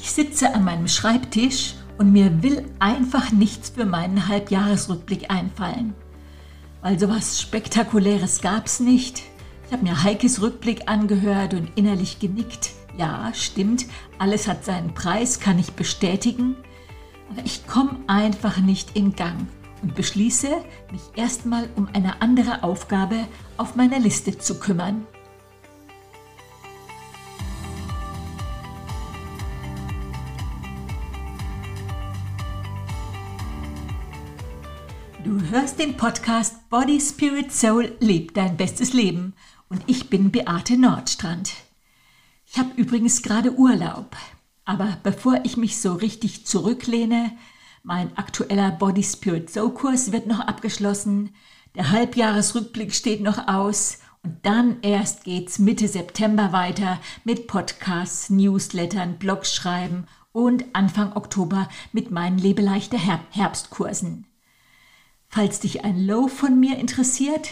Ich sitze an meinem Schreibtisch und mir will einfach nichts für meinen Halbjahresrückblick einfallen. Weil sowas Spektakuläres gab's nicht. Ich habe mir Heikes Rückblick angehört und innerlich genickt. Ja, stimmt, alles hat seinen Preis, kann ich bestätigen. Aber ich komme einfach nicht in Gang und beschließe, mich erstmal um eine andere Aufgabe auf meiner Liste zu kümmern. Hörst den Podcast Body, Spirit, Soul, Leb dein bestes Leben und ich bin Beate Nordstrand. Ich habe übrigens gerade Urlaub, aber bevor ich mich so richtig zurücklehne, mein aktueller Body, Spirit, Soul Kurs wird noch abgeschlossen, der Halbjahresrückblick steht noch aus und dann erst geht's Mitte September weiter mit Podcasts, Newslettern, Blogs schreiben und Anfang Oktober mit meinen Lebeleichter Herbstkursen. Falls dich ein Low von mir interessiert,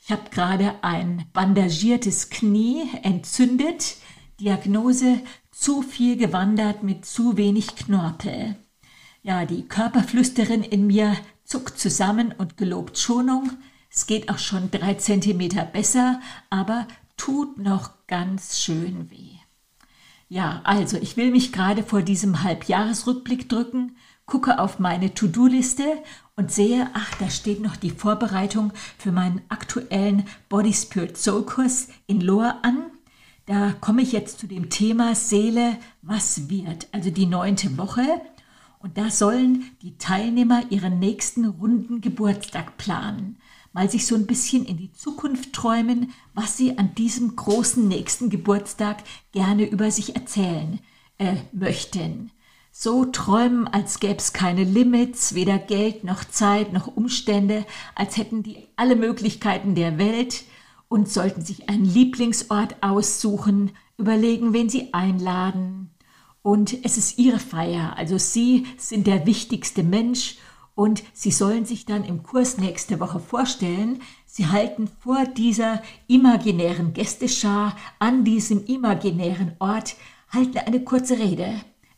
ich habe gerade ein bandagiertes Knie entzündet. Diagnose zu viel gewandert mit zu wenig Knorpel. Ja, die Körperflüsterin in mir zuckt zusammen und gelobt Schonung. Es geht auch schon drei Zentimeter besser, aber tut noch ganz schön weh. Ja, also ich will mich gerade vor diesem Halbjahresrückblick drücken, gucke auf meine To-Do-Liste und sehe, ach, da steht noch die Vorbereitung für meinen aktuellen Body Spirit Soul Kurs in Lohr an. Da komme ich jetzt zu dem Thema Seele, was wird, also die neunte Woche. Und da sollen die Teilnehmer ihren nächsten runden Geburtstag planen, mal sich so ein bisschen in die Zukunft träumen, was sie an diesem großen nächsten Geburtstag gerne über sich erzählen äh, möchten so träumen, als gäbe es keine Limits, weder Geld noch Zeit noch Umstände, als hätten die alle Möglichkeiten der Welt und sollten sich einen Lieblingsort aussuchen, überlegen, wen sie einladen. Und es ist ihre Feier, also sie sind der wichtigste Mensch und sie sollen sich dann im Kurs nächste Woche vorstellen, sie halten vor dieser imaginären Gästeschar an diesem imaginären Ort, halten eine kurze Rede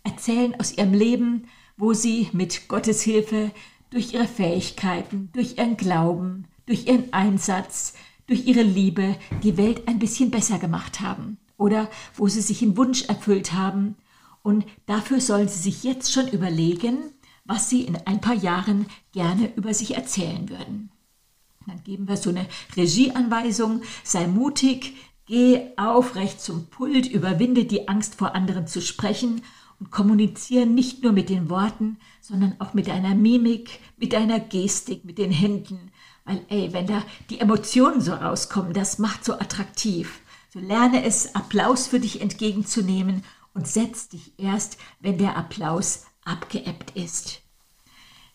erzählen aus ihrem Leben, wo sie mit Gottes Hilfe durch ihre Fähigkeiten, durch ihren Glauben, durch ihren Einsatz, durch ihre Liebe die Welt ein bisschen besser gemacht haben oder wo sie sich einen Wunsch erfüllt haben. Und dafür sollen sie sich jetzt schon überlegen, was sie in ein paar Jahren gerne über sich erzählen würden. Dann geben wir so eine Regieanweisung, sei mutig, geh aufrecht zum Pult, überwinde die Angst vor anderen zu sprechen und kommunizieren nicht nur mit den Worten, sondern auch mit deiner Mimik, mit deiner Gestik, mit den Händen. Weil, ey, wenn da die Emotionen so rauskommen, das macht so attraktiv. So lerne es, Applaus für dich entgegenzunehmen und setz dich erst, wenn der Applaus abgeebbt ist.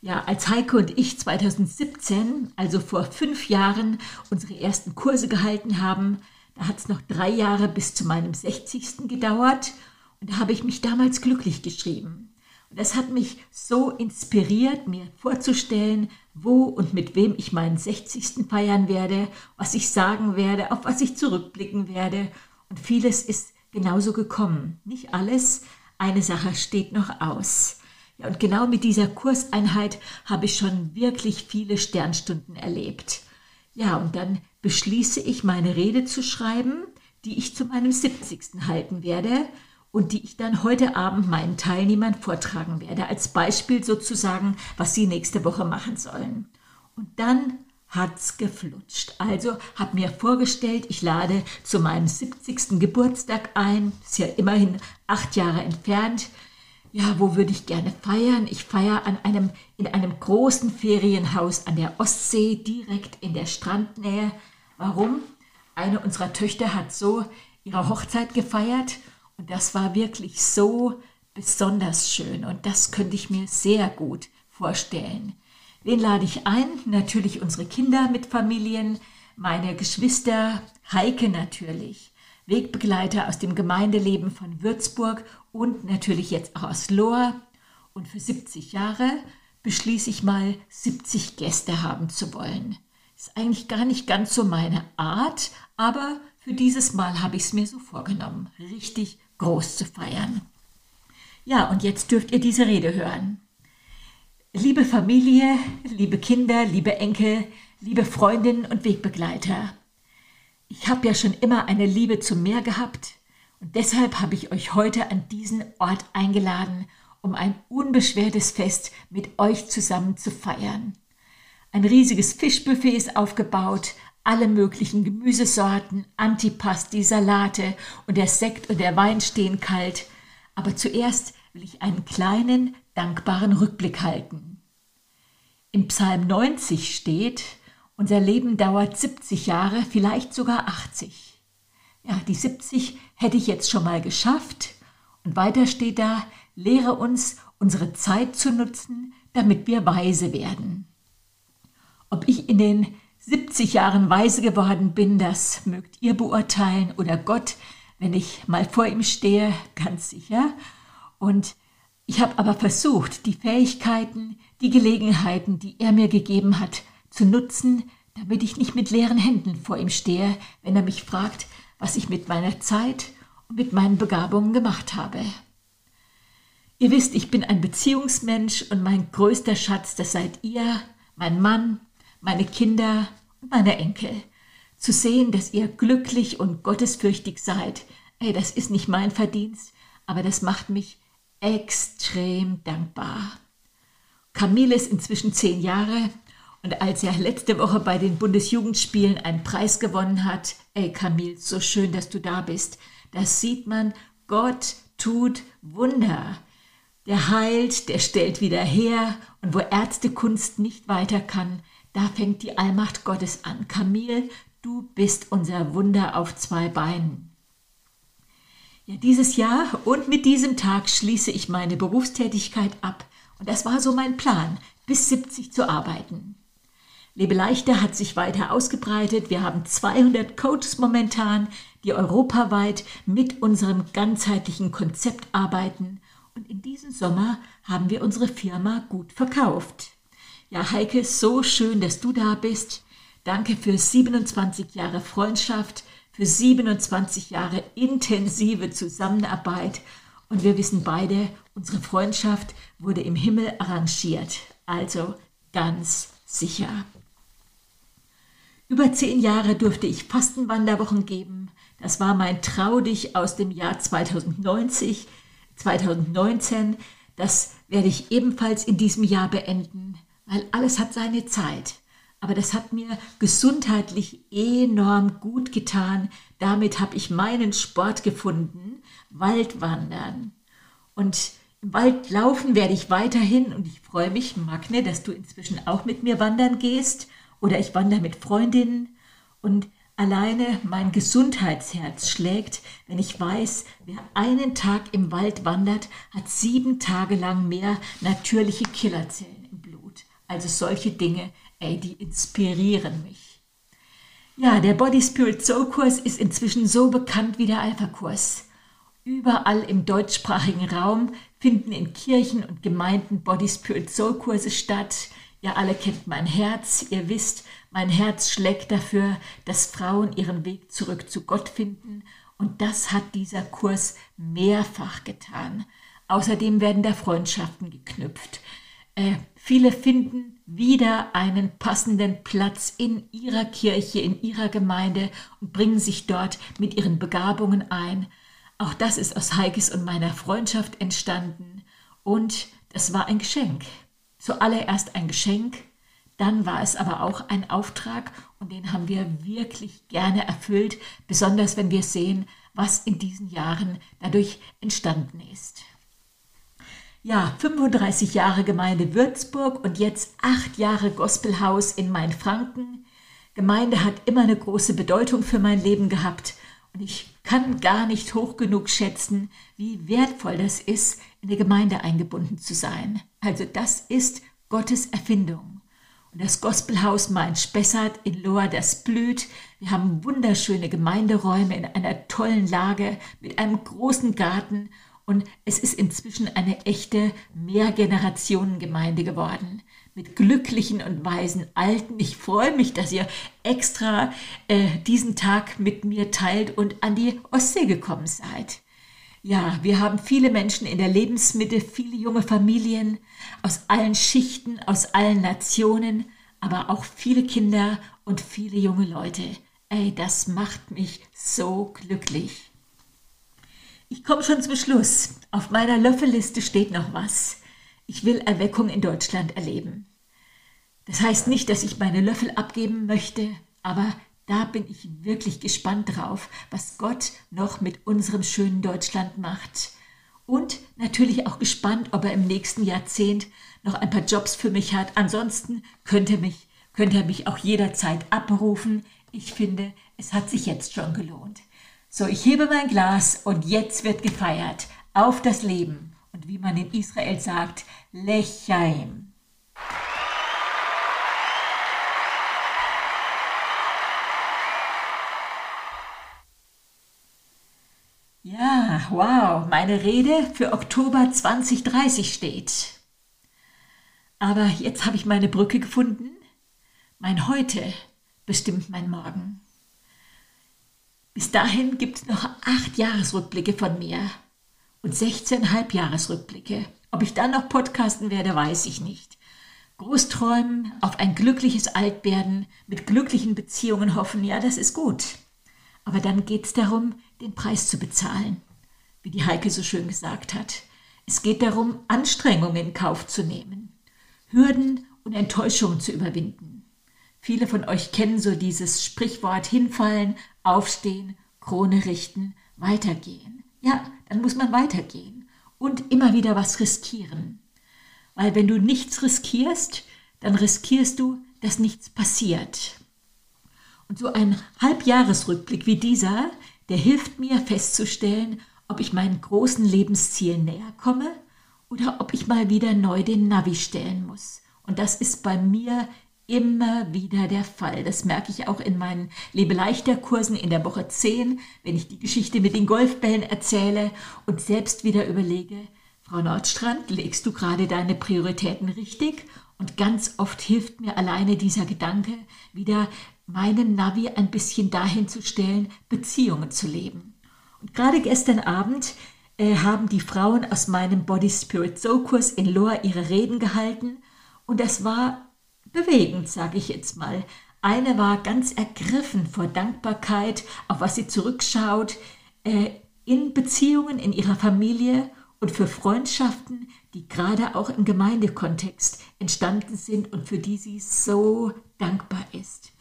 Ja, als Heike und ich 2017, also vor fünf Jahren, unsere ersten Kurse gehalten haben, da hat es noch drei Jahre bis zu meinem 60. gedauert und da habe ich mich damals glücklich geschrieben. Und das hat mich so inspiriert, mir vorzustellen, wo und mit wem ich meinen 60. feiern werde, was ich sagen werde, auf was ich zurückblicken werde. Und vieles ist genauso gekommen. Nicht alles, eine Sache steht noch aus. Ja, und genau mit dieser Kurseinheit habe ich schon wirklich viele Sternstunden erlebt. Ja, und dann beschließe ich, meine Rede zu schreiben, die ich zu meinem 70. halten werde und die ich dann heute Abend meinen Teilnehmern vortragen werde, als Beispiel sozusagen, was sie nächste Woche machen sollen. Und dann hat's geflutscht. Also habe mir vorgestellt, ich lade zu meinem 70. Geburtstag ein, ist ja immerhin acht Jahre entfernt. Ja, wo würde ich gerne feiern? Ich feiere an einem, in einem großen Ferienhaus an der Ostsee, direkt in der Strandnähe. Warum? Eine unserer Töchter hat so ihre Hochzeit gefeiert und das war wirklich so besonders schön und das könnte ich mir sehr gut vorstellen. Wen lade ich ein? Natürlich unsere Kinder mit Familien, meine Geschwister, Heike natürlich, Wegbegleiter aus dem Gemeindeleben von Würzburg und natürlich jetzt auch aus Lohr. Und für 70 Jahre beschließe ich mal, 70 Gäste haben zu wollen. Ist eigentlich gar nicht ganz so meine Art, aber für dieses Mal habe ich es mir so vorgenommen. Richtig groß zu feiern. Ja, und jetzt dürft ihr diese Rede hören. Liebe Familie, liebe Kinder, liebe Enkel, liebe Freundinnen und Wegbegleiter. Ich habe ja schon immer eine Liebe zum Meer gehabt und deshalb habe ich euch heute an diesen Ort eingeladen, um ein unbeschwertes Fest mit euch zusammen zu feiern. Ein riesiges Fischbuffet ist aufgebaut, alle möglichen Gemüsesorten, Antipasti, Salate und der Sekt und der Wein stehen kalt. Aber zuerst will ich einen kleinen, dankbaren Rückblick halten. Im Psalm 90 steht, unser Leben dauert 70 Jahre, vielleicht sogar 80. Ja, die 70 hätte ich jetzt schon mal geschafft. Und weiter steht da, lehre uns, unsere Zeit zu nutzen, damit wir weise werden. Ob ich in den 70 Jahren weise geworden bin, das mögt ihr beurteilen oder Gott, wenn ich mal vor ihm stehe, ganz sicher. Und ich habe aber versucht, die Fähigkeiten, die Gelegenheiten, die er mir gegeben hat, zu nutzen, damit ich nicht mit leeren Händen vor ihm stehe, wenn er mich fragt, was ich mit meiner Zeit und mit meinen Begabungen gemacht habe. Ihr wisst, ich bin ein Beziehungsmensch und mein größter Schatz, das seid ihr, mein Mann, meine Kinder und meine Enkel. Zu sehen, dass ihr glücklich und gottesfürchtig seid, ey, das ist nicht mein Verdienst, aber das macht mich extrem dankbar. Camille ist inzwischen zehn Jahre und als er letzte Woche bei den Bundesjugendspielen einen Preis gewonnen hat, ey Camille, so schön, dass du da bist, das sieht man, Gott tut Wunder. Der heilt, der stellt wieder her und wo Ärztekunst nicht weiter kann, da fängt die Allmacht Gottes an. Camille, du bist unser Wunder auf zwei Beinen. Ja, dieses Jahr und mit diesem Tag schließe ich meine Berufstätigkeit ab. Und das war so mein Plan, bis 70 zu arbeiten. Lebe leichter hat sich weiter ausgebreitet. Wir haben 200 Coaches momentan, die europaweit mit unserem ganzheitlichen Konzept arbeiten. Und in diesem Sommer haben wir unsere Firma gut verkauft. Ja, Heike, so schön, dass du da bist. Danke für 27 Jahre Freundschaft, für 27 Jahre intensive Zusammenarbeit. Und wir wissen beide, unsere Freundschaft wurde im Himmel arrangiert. Also ganz sicher. Über zehn Jahre durfte ich Fastenwanderwochen geben. Das war mein Trau dich aus dem Jahr 2090, 2019. Das werde ich ebenfalls in diesem Jahr beenden weil alles hat seine Zeit. Aber das hat mir gesundheitlich enorm gut getan. Damit habe ich meinen Sport gefunden, Waldwandern. Und im Wald laufen werde ich weiterhin und ich freue mich, Magne, dass du inzwischen auch mit mir wandern gehst oder ich wandere mit Freundinnen und alleine mein Gesundheitsherz schlägt, wenn ich weiß, wer einen Tag im Wald wandert, hat sieben Tage lang mehr natürliche Killerzellen. Also solche Dinge, ey, die inspirieren mich. Ja, der Body Spirit Soul Kurs ist inzwischen so bekannt wie der Alpha Kurs. Überall im deutschsprachigen Raum finden in Kirchen und Gemeinden Body Spirit Soul Kurse statt. Ihr alle kennt mein Herz. Ihr wisst, mein Herz schlägt dafür, dass Frauen ihren Weg zurück zu Gott finden. Und das hat dieser Kurs mehrfach getan. Außerdem werden da Freundschaften geknüpft. Äh, viele finden wieder einen passenden Platz in ihrer Kirche, in ihrer Gemeinde und bringen sich dort mit ihren Begabungen ein. Auch das ist aus Heikes und meiner Freundschaft entstanden und das war ein Geschenk. Zuallererst ein Geschenk, dann war es aber auch ein Auftrag und den haben wir wirklich gerne erfüllt, besonders wenn wir sehen, was in diesen Jahren dadurch entstanden ist. Ja, 35 Jahre Gemeinde Würzburg und jetzt acht Jahre Gospelhaus in Mainfranken. Gemeinde hat immer eine große Bedeutung für mein Leben gehabt und ich kann gar nicht hoch genug schätzen, wie wertvoll das ist, in der Gemeinde eingebunden zu sein. Also das ist Gottes Erfindung. Und das Gospelhaus Main-Spessart in Lohr, das blüht. Wir haben wunderschöne Gemeinderäume in einer tollen Lage mit einem großen Garten und es ist inzwischen eine echte Mehrgenerationengemeinde geworden. Mit glücklichen und weisen Alten. Ich freue mich, dass ihr extra äh, diesen Tag mit mir teilt und an die Ostsee gekommen seid. Ja, wir haben viele Menschen in der Lebensmitte, viele junge Familien aus allen Schichten, aus allen Nationen, aber auch viele Kinder und viele junge Leute. Ey, das macht mich so glücklich. Ich komme schon zum Schluss. Auf meiner Löffelliste steht noch was. Ich will Erweckung in Deutschland erleben. Das heißt nicht, dass ich meine Löffel abgeben möchte, aber da bin ich wirklich gespannt drauf, was Gott noch mit unserem schönen Deutschland macht. Und natürlich auch gespannt, ob er im nächsten Jahrzehnt noch ein paar Jobs für mich hat. Ansonsten könnte, mich, könnte er mich auch jederzeit abberufen. Ich finde, es hat sich jetzt schon gelohnt. So, ich hebe mein Glas und jetzt wird gefeiert auf das Leben. Und wie man in Israel sagt, Lechaim. Ja, wow, meine Rede für Oktober 2030 steht. Aber jetzt habe ich meine Brücke gefunden. Mein Heute bestimmt mein Morgen. Bis dahin gibt es noch acht Jahresrückblicke von mir und 16,5 Jahresrückblicke. Ob ich dann noch podcasten werde, weiß ich nicht. Großträumen, auf ein glückliches Altwerden, mit glücklichen Beziehungen hoffen, ja, das ist gut. Aber dann geht es darum, den Preis zu bezahlen, wie die Heike so schön gesagt hat. Es geht darum, Anstrengungen in Kauf zu nehmen, Hürden und Enttäuschungen zu überwinden. Viele von euch kennen so dieses Sprichwort hinfallen, aufstehen, Krone richten, weitergehen. Ja, dann muss man weitergehen und immer wieder was riskieren. Weil wenn du nichts riskierst, dann riskierst du, dass nichts passiert. Und so ein Halbjahresrückblick wie dieser, der hilft mir festzustellen, ob ich meinen großen Lebenszielen näher komme oder ob ich mal wieder neu den Navi stellen muss. Und das ist bei mir immer wieder der Fall. Das merke ich auch in meinen Lebeleichter-Kursen in der Woche 10, wenn ich die Geschichte mit den Golfbällen erzähle und selbst wieder überlege, Frau Nordstrand, legst du gerade deine Prioritäten richtig? Und ganz oft hilft mir alleine dieser Gedanke, wieder meinen Navi ein bisschen dahin zu stellen, Beziehungen zu leben. Und gerade gestern Abend äh, haben die Frauen aus meinem Body Spirit Soul Kurs in Loa ihre Reden gehalten und das war bewegend, sage ich jetzt mal. Eine war ganz ergriffen vor Dankbarkeit, auf was sie zurückschaut, äh, in Beziehungen in ihrer Familie und für Freundschaften, die gerade auch im Gemeindekontext entstanden sind und für die sie so dankbar ist.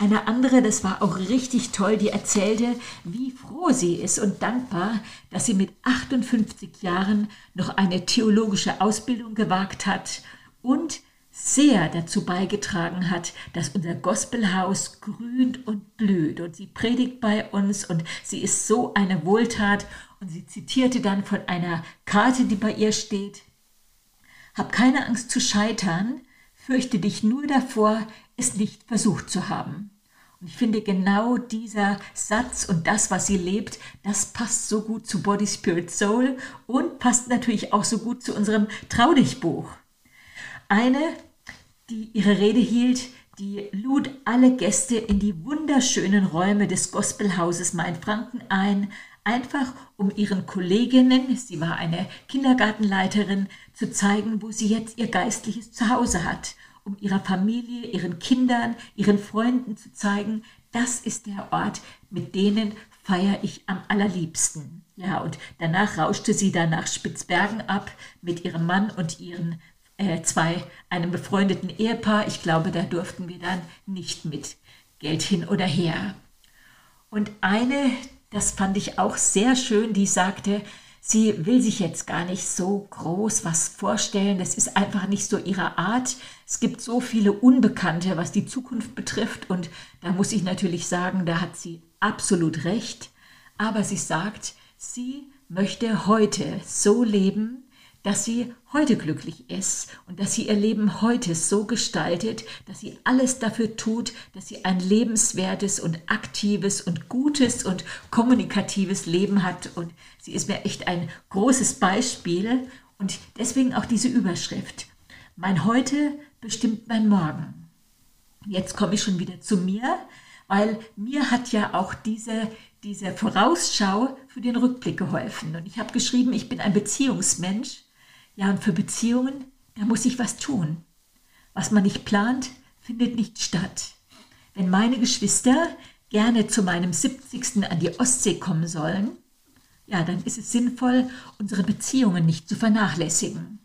Eine andere, das war auch richtig toll, die erzählte, wie froh sie ist und dankbar, dass sie mit 58 Jahren noch eine theologische Ausbildung gewagt hat und sehr dazu beigetragen hat, dass unser Gospelhaus grünt und blüht. Und sie predigt bei uns und sie ist so eine Wohltat. Und sie zitierte dann von einer Karte, die bei ihr steht. Hab keine Angst zu scheitern, fürchte dich nur davor, es nicht versucht zu haben. Und ich finde genau dieser Satz und das, was sie lebt, das passt so gut zu Body, Spirit, Soul und passt natürlich auch so gut zu unserem Trau dich Buch. Eine, die ihre Rede hielt, die lud alle Gäste in die wunderschönen Räume des Gospelhauses Mainfranken ein, einfach um ihren Kolleginnen, sie war eine Kindergartenleiterin, zu zeigen, wo sie jetzt ihr geistliches Zuhause hat um ihrer Familie, ihren Kindern, ihren Freunden zu zeigen, das ist der Ort, mit denen feiere ich am allerliebsten. Ja, und danach rauschte sie dann nach Spitzbergen ab mit ihrem Mann und ihren äh, zwei, einem befreundeten Ehepaar. Ich glaube, da durften wir dann nicht mit Geld hin oder her. Und eine, das fand ich auch sehr schön, die sagte, sie will sich jetzt gar nicht so groß was vorstellen. Das ist einfach nicht so ihre Art. Es gibt so viele Unbekannte, was die Zukunft betrifft. Und da muss ich natürlich sagen, da hat sie absolut recht. Aber sie sagt, sie möchte heute so leben, dass sie heute glücklich ist und dass sie ihr Leben heute so gestaltet, dass sie alles dafür tut, dass sie ein lebenswertes und aktives und gutes und kommunikatives Leben hat. Und sie ist mir echt ein großes Beispiel und deswegen auch diese Überschrift. Mein Heute bestimmt mein Morgen. Jetzt komme ich schon wieder zu mir, weil mir hat ja auch diese, diese Vorausschau für den Rückblick geholfen. Und ich habe geschrieben, ich bin ein Beziehungsmensch. Ja, und für Beziehungen, da muss ich was tun. Was man nicht plant, findet nicht statt. Wenn meine Geschwister gerne zu meinem 70. an die Ostsee kommen sollen, ja, dann ist es sinnvoll, unsere Beziehungen nicht zu vernachlässigen.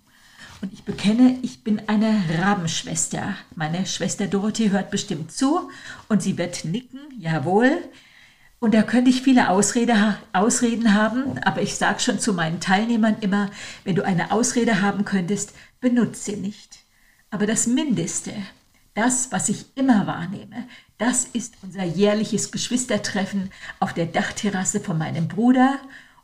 Und ich bekenne, ich bin eine Rabenschwester. Meine Schwester Dorothee hört bestimmt zu und sie wird nicken, jawohl. Und da könnte ich viele Ausrede, Ausreden haben, aber ich sage schon zu meinen Teilnehmern immer, wenn du eine Ausrede haben könntest, benutze sie nicht. Aber das Mindeste, das, was ich immer wahrnehme, das ist unser jährliches Geschwistertreffen auf der Dachterrasse von meinem Bruder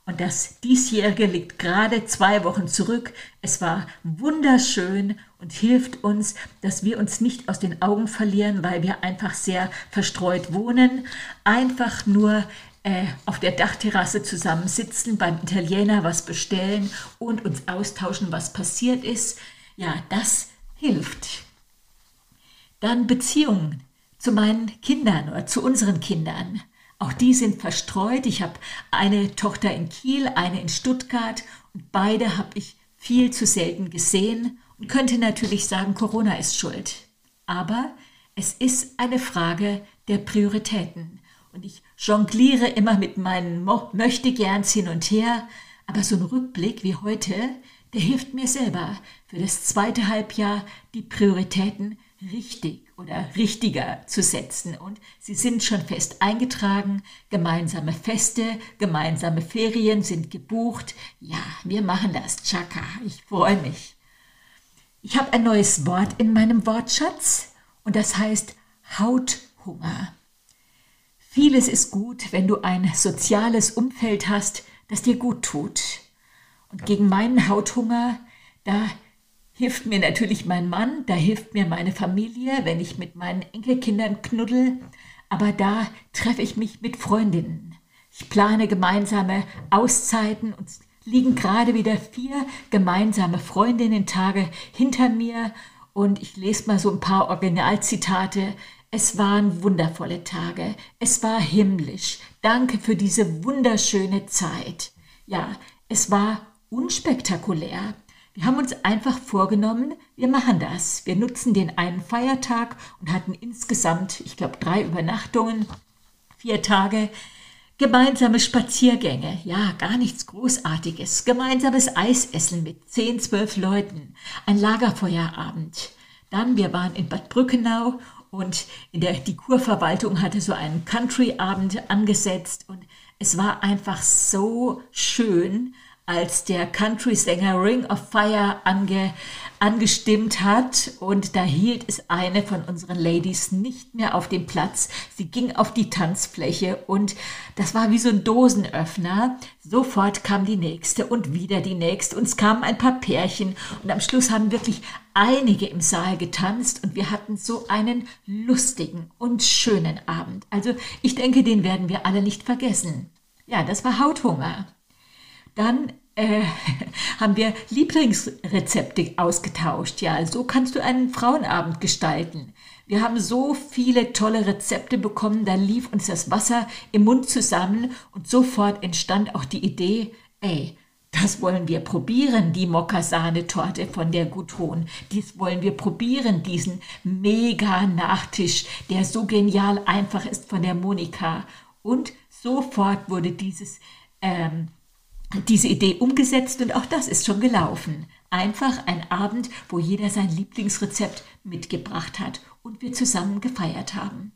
und das diesjährige liegt gerade zwei Wochen zurück. Es war wunderschön und hilft uns, dass wir uns nicht aus den Augen verlieren, weil wir einfach sehr verstreut wohnen. Einfach nur äh, auf der Dachterrasse zusammensitzen, beim Italiener was bestellen und uns austauschen, was passiert ist. Ja, das hilft. Dann Beziehungen zu meinen Kindern oder zu unseren Kindern. Auch die sind verstreut. Ich habe eine Tochter in Kiel, eine in Stuttgart und beide habe ich viel zu selten gesehen könnte natürlich sagen, Corona ist schuld. Aber es ist eine Frage der Prioritäten. Und ich jongliere immer mit meinen Mo Möchtegerns hin und her. Aber so ein Rückblick wie heute, der hilft mir selber für das zweite Halbjahr die Prioritäten richtig oder richtiger zu setzen. Und sie sind schon fest eingetragen. Gemeinsame Feste, gemeinsame Ferien sind gebucht. Ja, wir machen das. Chaka, ich freue mich. Ich habe ein neues Wort in meinem Wortschatz und das heißt Hauthunger. Vieles ist gut, wenn du ein soziales Umfeld hast, das dir gut tut. Und gegen meinen Hauthunger, da hilft mir natürlich mein Mann, da hilft mir meine Familie, wenn ich mit meinen Enkelkindern knuddel, aber da treffe ich mich mit Freundinnen. Ich plane gemeinsame Auszeiten und liegen gerade wieder vier gemeinsame Freundinnen-Tage hinter mir und ich lese mal so ein paar Originalzitate. Es waren wundervolle Tage. Es war himmlisch. Danke für diese wunderschöne Zeit. Ja, es war unspektakulär. Wir haben uns einfach vorgenommen, wir machen das. Wir nutzen den einen Feiertag und hatten insgesamt, ich glaube, drei Übernachtungen, vier Tage, gemeinsame Spaziergänge. Ja, gar nichts Großartiges. Gemeinsames Eisessen mit zehn, zwölf Leuten. Ein Lagerfeuerabend. Dann, wir waren in Bad Brückenau und in der, die Kurverwaltung hatte so einen Country-Abend angesetzt und es war einfach so schön als der Country-Sänger Ring of Fire ange, angestimmt hat. Und da hielt es eine von unseren Ladies nicht mehr auf dem Platz. Sie ging auf die Tanzfläche und das war wie so ein Dosenöffner. Sofort kam die nächste und wieder die nächste. Und es kamen ein paar Pärchen und am Schluss haben wirklich einige im Saal getanzt und wir hatten so einen lustigen und schönen Abend. Also ich denke, den werden wir alle nicht vergessen. Ja, das war Hauthunger. Dann äh, haben wir Lieblingsrezepte ausgetauscht. Ja, so kannst du einen Frauenabend gestalten. Wir haben so viele tolle Rezepte bekommen, da lief uns das Wasser im Mund zusammen und sofort entstand auch die Idee, ey, das wollen wir probieren, die Mokka-Sahnetorte von der Gutton. Dies wollen wir probieren, diesen Mega-Nachtisch, der so genial einfach ist von der Monika. Und sofort wurde dieses ähm, diese Idee umgesetzt und auch das ist schon gelaufen. Einfach ein Abend, wo jeder sein Lieblingsrezept mitgebracht hat und wir zusammen gefeiert haben.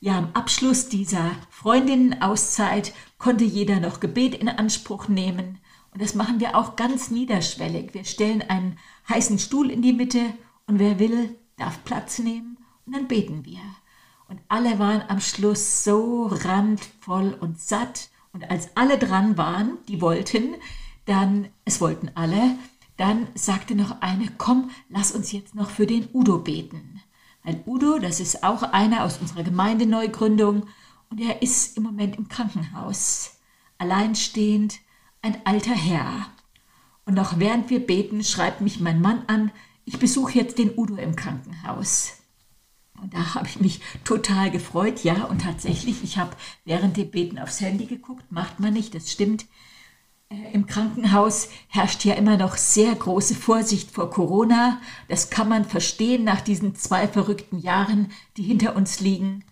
Ja, am Abschluss dieser Freundinnenauszeit konnte jeder noch Gebet in Anspruch nehmen. Und das machen wir auch ganz niederschwellig. Wir stellen einen heißen Stuhl in die Mitte und wer will, darf Platz nehmen und dann beten wir. Und alle waren am Schluss so randvoll und satt und als alle dran waren, die wollten, dann, es wollten alle, dann sagte noch eine, komm, lass uns jetzt noch für den Udo beten. Weil Udo, das ist auch einer aus unserer Gemeindeneugründung und er ist im Moment im Krankenhaus. Alleinstehend, ein alter Herr. Und noch während wir beten, schreibt mich mein Mann an, ich besuche jetzt den Udo im Krankenhaus. Und da habe ich mich total gefreut, ja. Und tatsächlich, ich habe während dem Beten aufs Handy geguckt, macht man nicht, das stimmt. Äh, Im Krankenhaus herrscht ja immer noch sehr große Vorsicht vor Corona. Das kann man verstehen nach diesen zwei verrückten Jahren, die hinter uns liegen.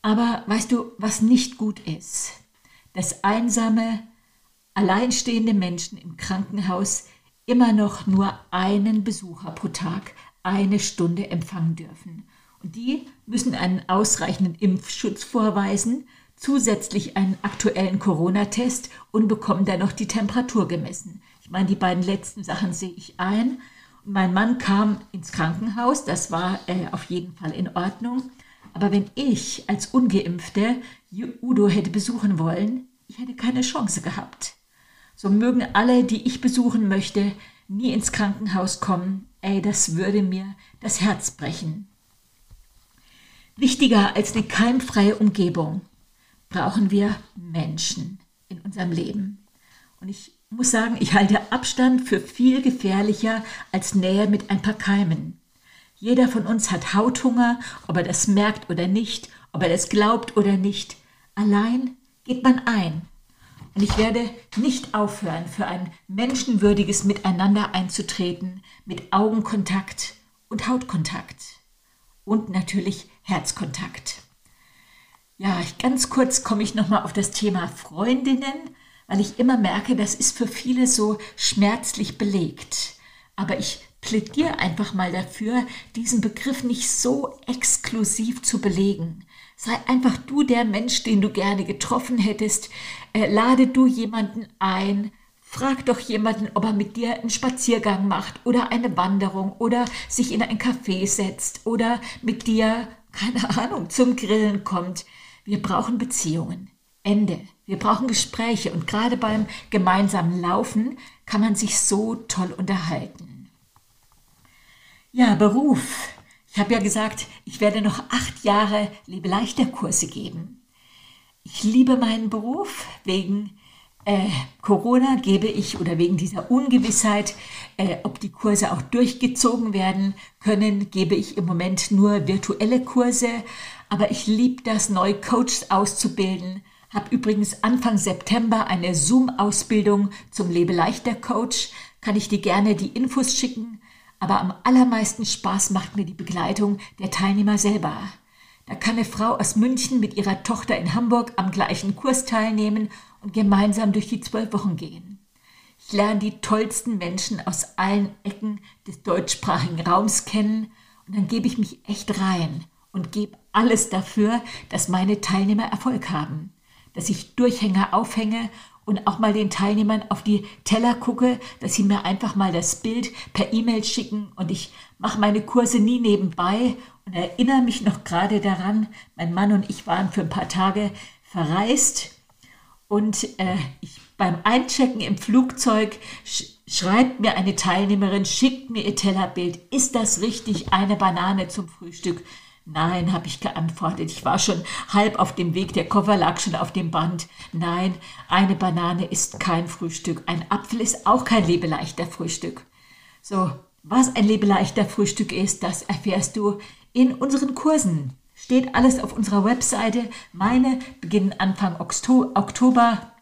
Aber weißt du, was nicht gut ist? Dass einsame, alleinstehende Menschen im Krankenhaus immer noch nur einen Besucher pro Tag eine Stunde empfangen dürfen. Die müssen einen ausreichenden Impfschutz vorweisen, zusätzlich einen aktuellen Corona-Test und bekommen dann noch die Temperatur gemessen. Ich meine, die beiden letzten Sachen sehe ich ein. Mein Mann kam ins Krankenhaus, das war äh, auf jeden Fall in Ordnung. Aber wenn ich als ungeimpfte Udo hätte besuchen wollen, ich hätte keine Chance gehabt. So mögen alle, die ich besuchen möchte, nie ins Krankenhaus kommen. Ey, das würde mir das Herz brechen. Wichtiger als eine keimfreie Umgebung brauchen wir Menschen in unserem Leben. Und ich muss sagen, ich halte Abstand für viel gefährlicher als Nähe mit ein paar Keimen. Jeder von uns hat Hauthunger, ob er das merkt oder nicht, ob er das glaubt oder nicht. Allein geht man ein. Und ich werde nicht aufhören, für ein menschenwürdiges Miteinander einzutreten, mit Augenkontakt und Hautkontakt. Und natürlich Herzkontakt. Ja, ganz kurz komme ich nochmal auf das Thema Freundinnen, weil ich immer merke, das ist für viele so schmerzlich belegt. Aber ich plädiere einfach mal dafür, diesen Begriff nicht so exklusiv zu belegen. Sei einfach du der Mensch, den du gerne getroffen hättest. Äh, lade du jemanden ein. Frag doch jemanden, ob er mit dir einen Spaziergang macht oder eine Wanderung oder sich in ein Café setzt oder mit dir, keine Ahnung, zum Grillen kommt. Wir brauchen Beziehungen. Ende. Wir brauchen Gespräche und gerade beim gemeinsamen Laufen kann man sich so toll unterhalten. Ja, Beruf. Ich habe ja gesagt, ich werde noch acht Jahre Lebe-Leichter-Kurse geben. Ich liebe meinen Beruf. Wegen äh, Corona gebe ich oder wegen dieser Ungewissheit, äh, ob die Kurse auch durchgezogen werden können, gebe ich im Moment nur virtuelle Kurse. Aber ich liebe das, neue Coaches auszubilden. Habe übrigens Anfang September eine Zoom-Ausbildung zum Lebe-Leichter-Coach. Kann ich dir gerne die Infos schicken aber am allermeisten Spaß macht mir die Begleitung der Teilnehmer selber. Da kann eine Frau aus München mit ihrer Tochter in Hamburg am gleichen Kurs teilnehmen und gemeinsam durch die zwölf Wochen gehen. Ich lerne die tollsten Menschen aus allen Ecken des deutschsprachigen Raums kennen und dann gebe ich mich echt rein und gebe alles dafür, dass meine Teilnehmer Erfolg haben, dass ich Durchhänger aufhänge und auch mal den Teilnehmern auf die Teller gucke, dass sie mir einfach mal das Bild per E-Mail schicken und ich mache meine Kurse nie nebenbei und erinnere mich noch gerade daran, mein Mann und ich waren für ein paar Tage verreist und äh, ich, beim Einchecken im Flugzeug sch schreibt mir eine Teilnehmerin, schickt mir ihr Tellerbild, ist das richtig, eine Banane zum Frühstück? Nein, habe ich geantwortet. Ich war schon halb auf dem Weg, der Koffer lag schon auf dem Band. Nein, eine Banane ist kein Frühstück. Ein Apfel ist auch kein lebeleichter Frühstück. So, was ein lebeleichter Frühstück ist, das erfährst du in unseren Kursen. Steht alles auf unserer Webseite. Meine beginnen Anfang Oktober.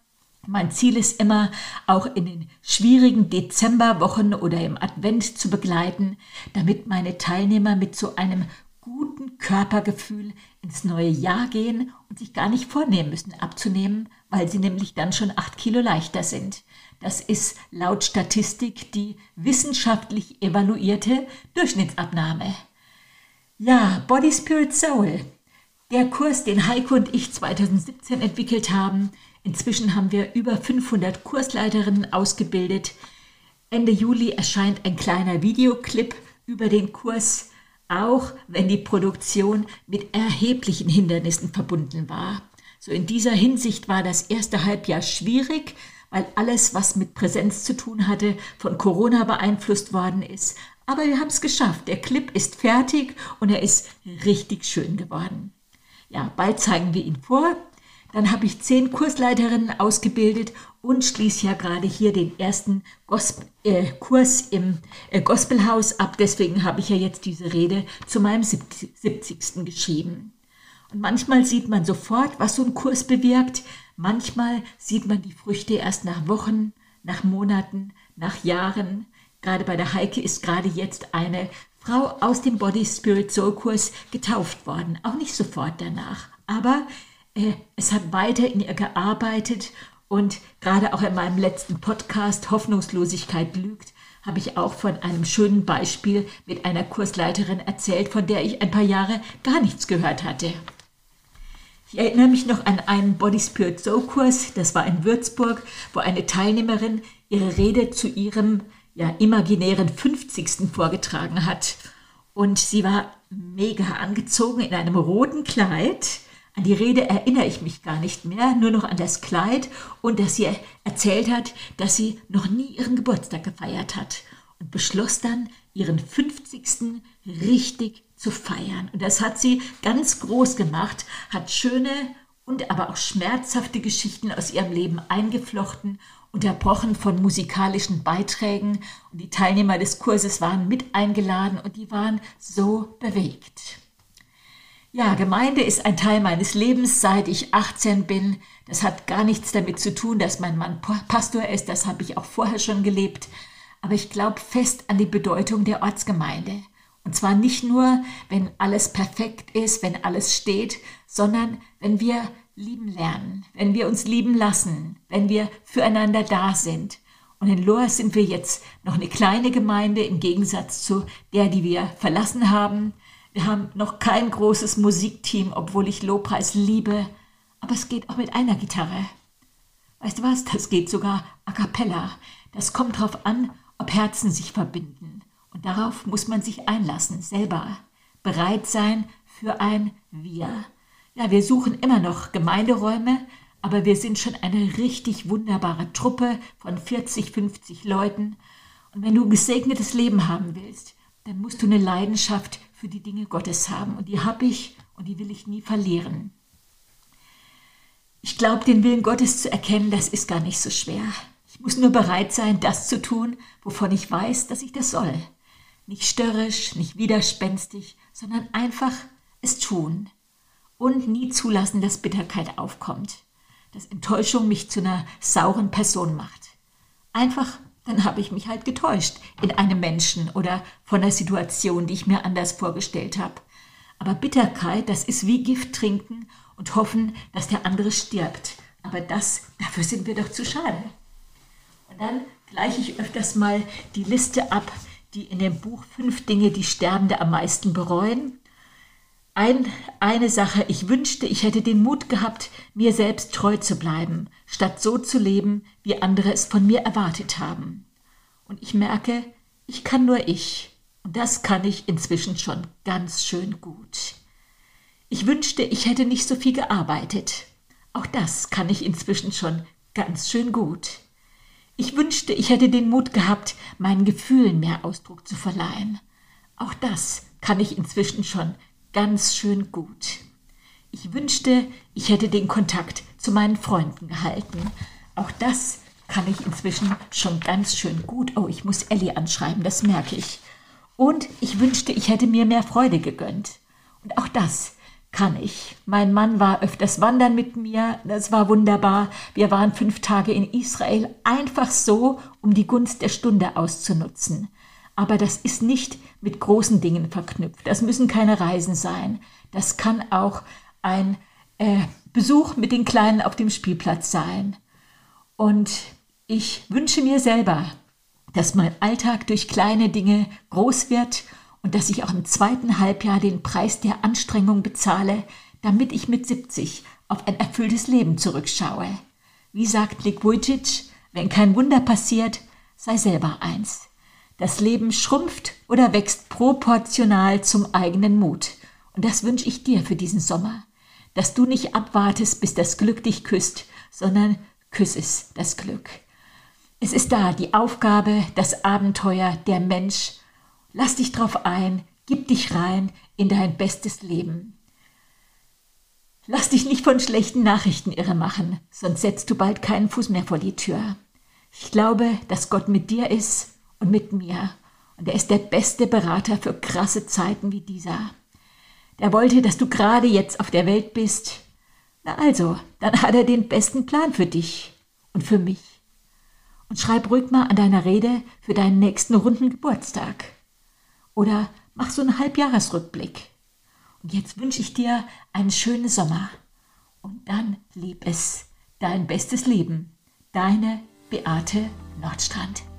Mein Ziel ist immer, auch in den schwierigen Dezemberwochen oder im Advent zu begleiten, damit meine Teilnehmer mit so einem guten Körpergefühl ins neue Jahr gehen und sich gar nicht vornehmen müssen abzunehmen, weil sie nämlich dann schon acht Kilo leichter sind. Das ist laut Statistik die wissenschaftlich evaluierte Durchschnittsabnahme. Ja, Body Spirit Soul. Der Kurs, den Heiko und ich 2017 entwickelt haben. Inzwischen haben wir über 500 Kursleiterinnen ausgebildet. Ende Juli erscheint ein kleiner Videoclip über den Kurs auch wenn die Produktion mit erheblichen Hindernissen verbunden war. So in dieser Hinsicht war das erste Halbjahr schwierig, weil alles, was mit Präsenz zu tun hatte, von Corona beeinflusst worden ist. Aber wir haben es geschafft. Der Clip ist fertig und er ist richtig schön geworden. Ja, bald zeigen wir ihn vor. Dann habe ich zehn Kursleiterinnen ausgebildet und schließe ja gerade hier den ersten Gosp äh, Kurs im äh, Gospelhaus ab. Deswegen habe ich ja jetzt diese Rede zu meinem 70. geschrieben. Und manchmal sieht man sofort, was so ein Kurs bewirkt. Manchmal sieht man die Früchte erst nach Wochen, nach Monaten, nach Jahren. Gerade bei der Heike ist gerade jetzt eine Frau aus dem Body Spirit Soul Kurs getauft worden. Auch nicht sofort danach. Aber äh, es hat weiter in ihr gearbeitet und gerade auch in meinem letzten Podcast Hoffnungslosigkeit lügt, habe ich auch von einem schönen Beispiel mit einer Kursleiterin erzählt, von der ich ein paar Jahre gar nichts gehört hatte. Ich erinnere mich noch an einen Body Spirit Soul Kurs, das war in Würzburg, wo eine Teilnehmerin ihre Rede zu ihrem ja, imaginären 50. vorgetragen hat. Und sie war mega angezogen in einem roten Kleid an die Rede erinnere ich mich gar nicht mehr, nur noch an das Kleid und dass sie erzählt hat, dass sie noch nie ihren Geburtstag gefeiert hat und beschloss dann, ihren 50. richtig zu feiern. Und das hat sie ganz groß gemacht, hat schöne und aber auch schmerzhafte Geschichten aus ihrem Leben eingeflochten, unterbrochen von musikalischen Beiträgen. Und die Teilnehmer des Kurses waren mit eingeladen und die waren so bewegt. Ja, Gemeinde ist ein Teil meines Lebens, seit ich 18 bin. Das hat gar nichts damit zu tun, dass mein Mann Pastor ist. Das habe ich auch vorher schon gelebt. Aber ich glaube fest an die Bedeutung der Ortsgemeinde. Und zwar nicht nur, wenn alles perfekt ist, wenn alles steht, sondern wenn wir lieben lernen, wenn wir uns lieben lassen, wenn wir füreinander da sind. Und in Lohr sind wir jetzt noch eine kleine Gemeinde im Gegensatz zu der, die wir verlassen haben. Wir haben noch kein großes Musikteam, obwohl ich Lobpreis liebe. Aber es geht auch mit einer Gitarre. Weißt du was? Das geht sogar a cappella. Das kommt darauf an, ob Herzen sich verbinden. Und darauf muss man sich einlassen, selber. Bereit sein für ein Wir. Ja, wir suchen immer noch Gemeinderäume, aber wir sind schon eine richtig wunderbare Truppe von 40, 50 Leuten. Und wenn du ein gesegnetes Leben haben willst, dann musst du eine Leidenschaft für die Dinge Gottes haben. Und die habe ich und die will ich nie verlieren. Ich glaube, den Willen Gottes zu erkennen, das ist gar nicht so schwer. Ich muss nur bereit sein, das zu tun, wovon ich weiß, dass ich das soll. Nicht störrisch, nicht widerspenstig, sondern einfach es tun. Und nie zulassen, dass Bitterkeit aufkommt, dass Enttäuschung mich zu einer sauren Person macht. Einfach dann habe ich mich halt getäuscht in einem Menschen oder von einer Situation, die ich mir anders vorgestellt habe. Aber Bitterkeit, das ist wie Gift trinken und hoffen, dass der andere stirbt. Aber das, dafür sind wir doch zu schade. Und dann gleiche ich öfters mal die Liste ab, die in dem Buch Fünf Dinge, die Sterbende am meisten bereuen. Ein, eine Sache, ich wünschte, ich hätte den Mut gehabt, mir selbst treu zu bleiben, statt so zu leben, wie andere es von mir erwartet haben. Und ich merke, ich kann nur ich. Und das kann ich inzwischen schon ganz schön gut. Ich wünschte, ich hätte nicht so viel gearbeitet. Auch das kann ich inzwischen schon ganz schön gut. Ich wünschte, ich hätte den Mut gehabt, meinen Gefühlen mehr Ausdruck zu verleihen. Auch das kann ich inzwischen schon ganz schön gut. Ich wünschte, ich hätte den Kontakt zu meinen Freunden gehalten. Auch das kann ich inzwischen schon ganz schön gut. Oh, ich muss Ellie anschreiben, das merke ich. Und ich wünschte, ich hätte mir mehr Freude gegönnt. Und auch das kann ich. Mein Mann war öfters wandern mit mir, das war wunderbar. Wir waren fünf Tage in Israel, einfach so, um die Gunst der Stunde auszunutzen. Aber das ist nicht mit großen Dingen verknüpft. Das müssen keine Reisen sein. Das kann auch ein äh, Besuch mit den Kleinen auf dem Spielplatz sein. Und ich wünsche mir selber, dass mein Alltag durch kleine Dinge groß wird und dass ich auch im zweiten Halbjahr den Preis der Anstrengung bezahle, damit ich mit 70 auf ein erfülltes Leben zurückschaue. Wie sagt Nick Vujicic, wenn kein Wunder passiert, sei selber eins. Das Leben schrumpft oder wächst proportional zum eigenen Mut. Und das wünsche ich dir für diesen Sommer. Dass du nicht abwartest, bis das Glück dich küsst, sondern küssest das Glück. Es ist da die Aufgabe, das Abenteuer, der Mensch. Lass dich drauf ein, gib dich rein in dein bestes Leben. Lass dich nicht von schlechten Nachrichten irre machen, sonst setzt du bald keinen Fuß mehr vor die Tür. Ich glaube, dass Gott mit dir ist und mit mir. Und er ist der beste Berater für krasse Zeiten wie dieser. Der wollte, dass du gerade jetzt auf der Welt bist. Na also, dann hat er den besten Plan für dich und für mich. Und schreib ruhig mal an deiner Rede für deinen nächsten runden Geburtstag. Oder mach so einen Halbjahresrückblick. Und jetzt wünsche ich dir einen schönen Sommer. Und dann lieb es, dein bestes Leben. Deine Beate Nordstrand.